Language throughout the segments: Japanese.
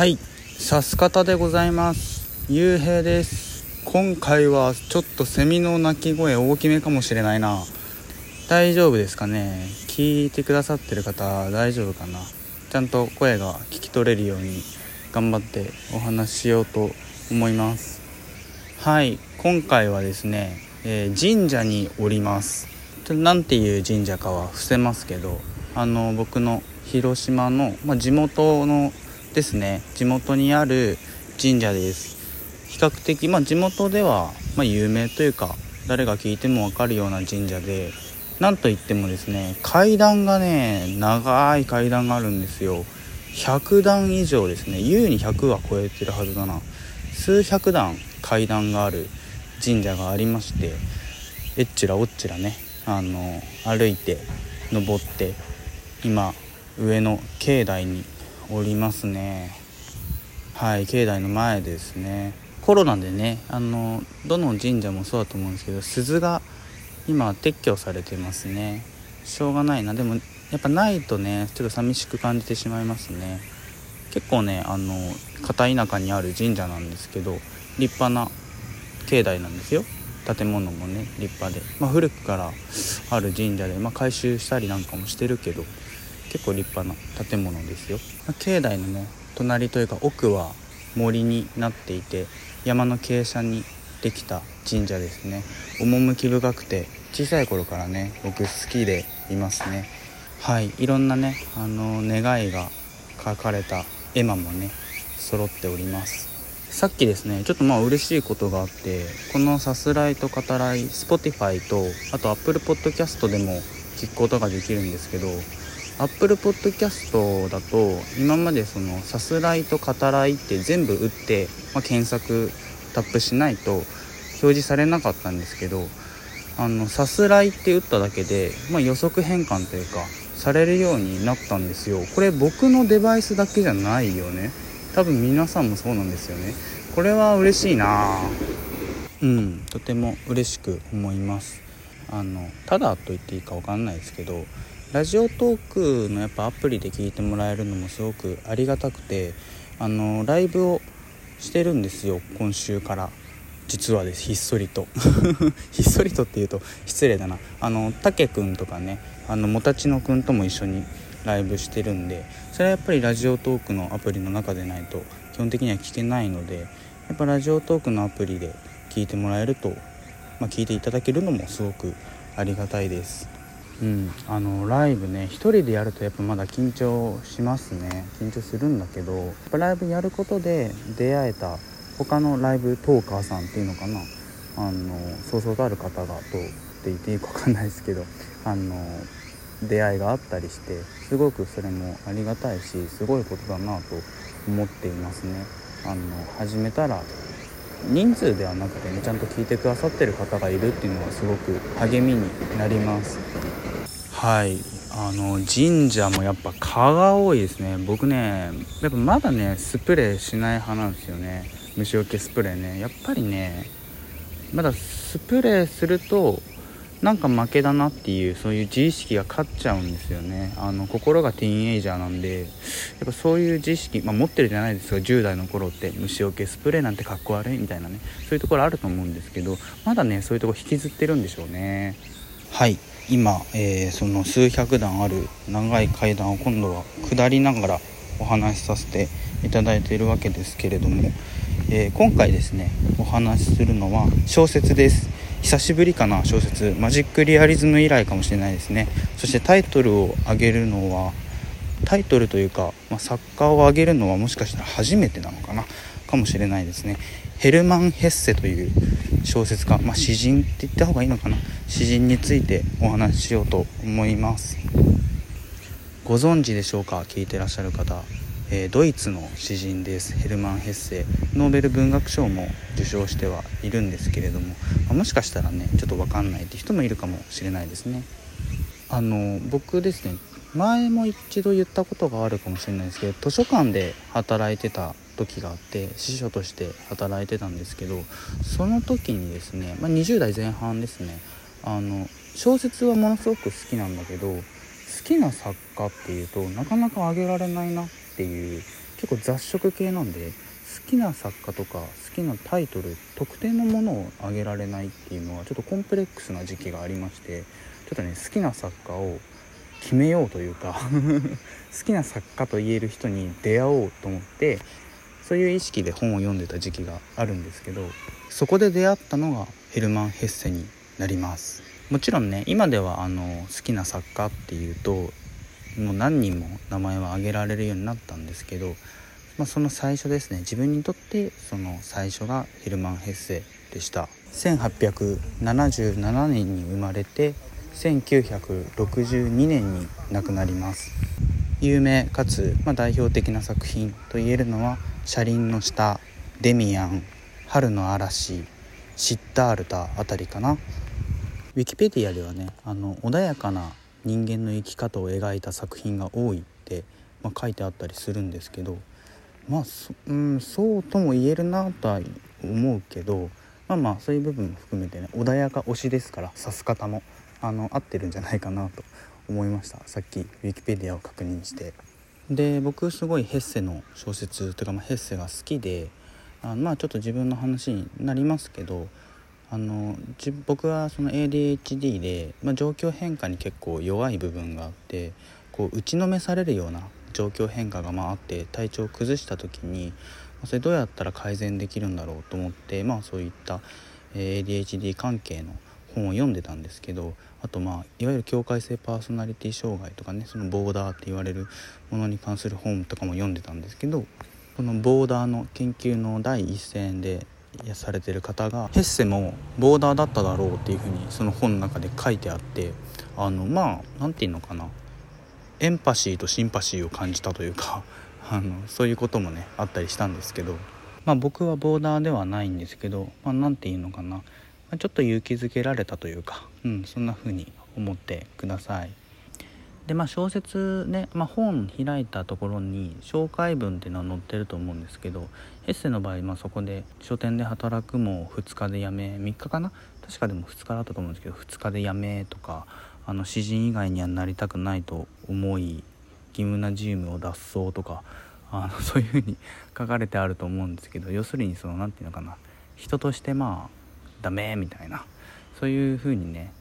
はい。さす方でございます。ゆうへいです。今回はちょっとセミの鳴き声大きめかもしれないな。大丈夫ですかね？聞いてくださってる方大丈夫かな？ちゃんと声が聞き取れるように頑張ってお話ししようと思います。はい。今回はですね、えー、神社におります。何ていう神社かは伏せますけどあの僕の広島の、まあ、地元のですね。地元にある神社です。比較的、まあ、地元では、まあ、有名というか誰が聞いても分かるような神社でなんといってもですね階段がね長い階段があるんですよ。100段以上ですね。優に100は超えてるはずだな。数百段階段がある神社がありましてえっちらおっちらねあの歩いて登って今上の境内におりますね。はい境内の前ですね。コロナでねあのどの神社もそうだと思うんですけど鈴が今撤去されてますね。しょうがないな。でもやっぱないとねちょっと寂しく感じてしまいますね。結構ねあの片田舎にある神社なんですけど立派な境内なんですよ。建物もね立派で、まあ、古くからある神社で、まあ、改修したりなんかもしてるけど結構立派な建物ですよ、ま、境内のね隣というか奥は森になっていて山の傾斜にできた神社ですね。趣深くて小さい頃からね僕好きでいますね。はい。いろんなねあの願いが書かれた絵馬もね揃っております。さっきですねちょっとまあ嬉しいことがあってこのさすらいと語らい Spotify とあと Apple Podcast でも聞くことができるんですけど Apple Podcast だと今までそのさすらいと語らいって全部打って、まあ、検索タップしないと表示されなかったんですけどあのさすらいって打っただけで、まあ、予測変換というかされるようになったんですよ。これ僕のデバイスだけじゃないよね。多分皆さんもそうなんですよね。これは嬉しいな。うん。とても嬉しく思います。あのただと言っていいか分かんないですけどラジオトークのやっぱアプリで聞いてもらえるのもすごくありがたくてあのライブをしてるんですよ今週から。実はですひっそりと。ひっそりとっていうと失礼だな。あのたけくんとかねあのもたちのくんとも一緒にライブしてるんでそれはやっぱりラジオトークのアプリの中でないと基本的には聞けないのでやっぱラジオトークのアプリで聞いてもらえると、まあ、聞いていただけるのもすごくありがたいです。うん。あのライブね1人でやるとやっぱまだ緊張しますね。緊張するんだけどやっぱライブやることで出会えた他のライブトーカーさんっていうのかな。あのそうそうたる方がとって言っていいか分かんないですけどあの出会いがあったりしてすごくそれもありがたいしすごいことだなと思っていますね。あの始めたら人数ではなくてねちゃんと聞いてくださってる方がいるっていうのはすごく励みになります。はい。あの神社もやっぱ蚊が多いですね。僕ねやっぱまだねスプレーしない派なんですよね。虫除けスプレーね。やっぱりねまだスプレーするとなんか負けだなっていうそういう自意識が勝っちゃうんですよね。あの心がティーンエイジャーなんでやっぱそういう自意識、まあ、持ってるじゃないですか10代の頃って虫除けスプレーなんてかっこ悪いみたいなね。そういうところあると思うんですけどまだねそういうとこ引きずってるんでしょうね。はい。今、えー、その数百段ある長い階段を今度は下りながらお話しさせていただいているわけですけれども、えー、今回ですねお話しするのは小説です。久しぶりかな小説。マジックリアリズム以来かもしれないですね。そしてタイトルを上げるのはタイトルというか、まあ、作家を挙げるのはもしかしたら初めてなのかなかもしれないですね。ヘルマン・ヘッセという小説家、まあ、詩人って言った方がいいのかな？詩人についてお話ししようと思います。ご存知でしょうか？聞いてらっしゃる方。えー、ドイツの詩人です。ヘルマン・ヘッセ。ノーベル文学賞も受賞してはいるんですけれども、まあ、もしかしたらねちょっと分かんないって人もいるかもしれないですね。あの僕ですね前も一度言ったことがあるかもしれないですけど図書館で働いてた時があって司書として働いてたんですけどその時にですね、まあ、20代前半ですねあの小説はものすごく好きなんだけど好きな作家っていうとなかなか挙げられないなっていう結構雑食系なんで好きな作家とか好きなタイトル特定のものを挙げられないっていうのはちょっとコンプレックスな時期がありましてちょっとね好きな作家を決めようというか 好きな作家と言える人に出会おうと思ってそういう意識で本を読んでた時期があるんですけどそこで出会ったのがヘルマン・ヘッセになります。もちろんね今ではあの好きな作家っていうともう何人も名前は挙げられるようになったんですけど、まあ、その最初ですね自分にとってその最初がヘルマン・ヘッセでした。1877年に生まれて1962年に亡くなります。有名かつ、まあ、代表的な作品といえるのは「車輪の下」「デミアン」「春の嵐」「シッタールタ」あたりかな。ウィキペディアではねあの穏やかな人間の生き方を描いた作品が多いって、まあ、書いてあったりするんですけどまあそ,、うん、そうとも言えるなとは思うけどまあまあそういう部分も含めてね穏やか推しですから指す方もあの合ってるんじゃないかなと思いました。さっきウィキペディアを確認して。で僕すごいヘッセの小説というか、まあ、ヘッセが好きであまあちょっと自分の話になりますけどあの僕はその ADHD で、まあ、状況変化に結構弱い部分があってこう打ちのめされるような状況変化がまああって体調を崩した時にそれどうやったら改善できるんだろうと思ってまあそういった ADHD 関係の本を読んでたんですけどあとまあいわゆる境界性パーソナリティ障害とかねそのボーダーって言われるものに関する本とかも読んでたんですけどこのボーダーの研究の第一線でされてる方がヘッセもボーダーだっただろうっていうふうにその本の中で書いてあってあのまあ何て言うのかなエンパシーとシンパシーを感じたというか あのそういうこともねあったりしたんですけど、まあ、僕はボーダーではないんですけど何、まあ、て言うのかなまちょっと勇気づけられたというか、うん、そんな風に思ってください。でまあ小説ね、まあ、本開いたところに紹介文っていうのは載ってると思うんですけどエッセの場合、まあ、そこで書店で働くも2日で辞め3日かな？確かでも2日だったと思うんですけど2日で辞めとかあの詩人以外にはなりたくないと思い義務なジウムを脱走とかあのそういう風に書かれてあると思うんですけど要するにその何て言うのかな？人としてまあダメみたいな。そういう風にね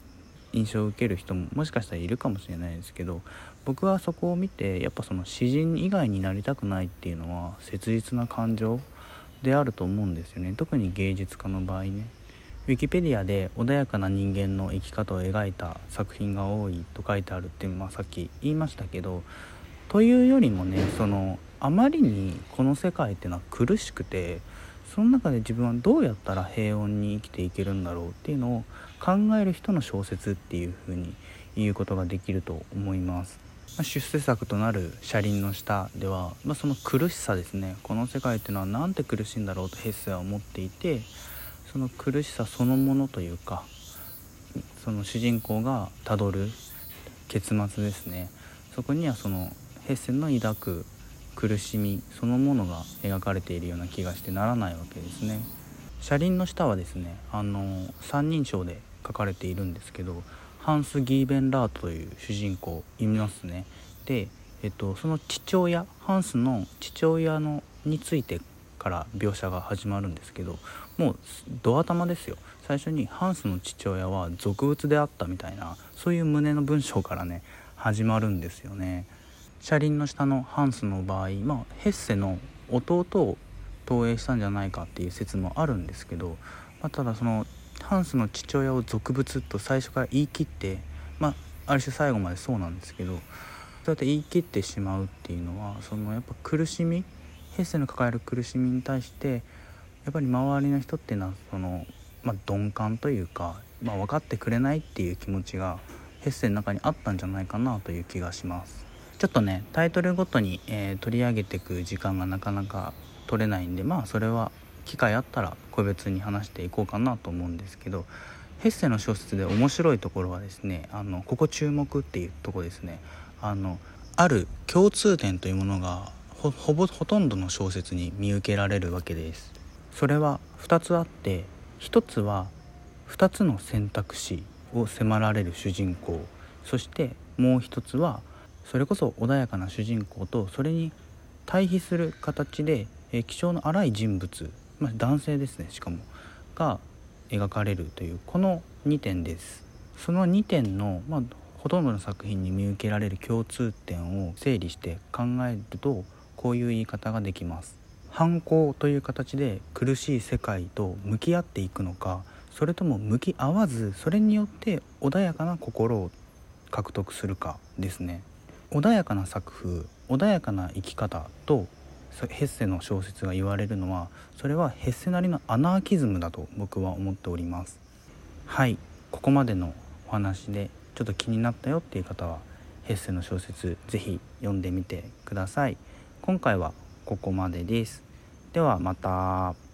印象を受ける人ももしかしたらいるかもしれないですけど僕はそこを見てやっぱその詩人以外になりたくないっていうのは切実な感情であると思うんですよね。特に芸術家の場合ね。ウィキペディアで穏やかな人間の生き方を描いた作品が多いと書いてあるって、まあ、さっき言いましたけどというよりもねそのあまりにこの世界っていうのは苦しくてその中で自分はどうやったら平穏に生きていけるんだろうっていうのを考える人の小説っていう風に言うことができると思います。ま出世作となる「車輪の下」では、まあ、その苦しさですねこの世界っていうのはなんて苦しいんだろうとヘッセは思っていてその苦しさそのものというかその主人公がたどる結末ですねそこにはそのヘッセの抱く苦しみそのものが描かれているような気がしてならないわけですね。車輪の下はですねあの三人称で書かれているんですけどハンス・ギーベンラートという主人公いますね。で、えっと、その父親ハンスの父親のについてから描写が始まるんですけどもうド頭ですよ最初にハンスの父親は俗物であったみたいなそういう旨の文章からね始まるんですよね。車輪の下のハンスの場合、まあ、ヘッセの弟を投影したんじゃないかっていう説もあるんですけど、まあ、ただそのハンスの父親を俗物と最初から言い切ってまあある種最後までそうなんですけどそうやって言い切ってしまうっていうのはそのやっぱ苦しみヘッセの抱える苦しみに対してやっぱり周りの人っていうのはその、まあ、鈍感というか、まあ、分かってくれないっていう気持ちがヘッセの中にあったんじゃないかなという気がします。ちょっとねタイトルごとに、えー、取り上げていく時間がなかなか取れないんでまあそれは機会あったら個別に話していこうかなと思うんですけどヘッセの小説で面白いところはですねあのここ注目っていうとこですね。あのある共通点というものがほぼほとんどの小説に見受けられるわけです。それは2つあって1つは2つの選択肢を迫られる主人公。そしてもう1つはそれこそ穏やかな主人公とそれに対比する形で、え、気性の荒い人物、まあ、男性ですねしかもが描かれるというこの2点です。その2点の、まあ、ほとんどの作品に見受けられる共通点を整理して考えるとこういう言い方ができます。反抗という形で苦しい世界と向き合っていくのかそれとも向き合わずそれによって穏やかな心を獲得するかですね。穏やかな作風穏やかな生き方とヘッセの小説が言われるのはそれはヘッセなりのアナーキズムだと僕は思っております。はい。ここまでのお話でちょっと気になったよっていう方はヘッセの小説是非読んでみてください。今回はここまでです。ではまた。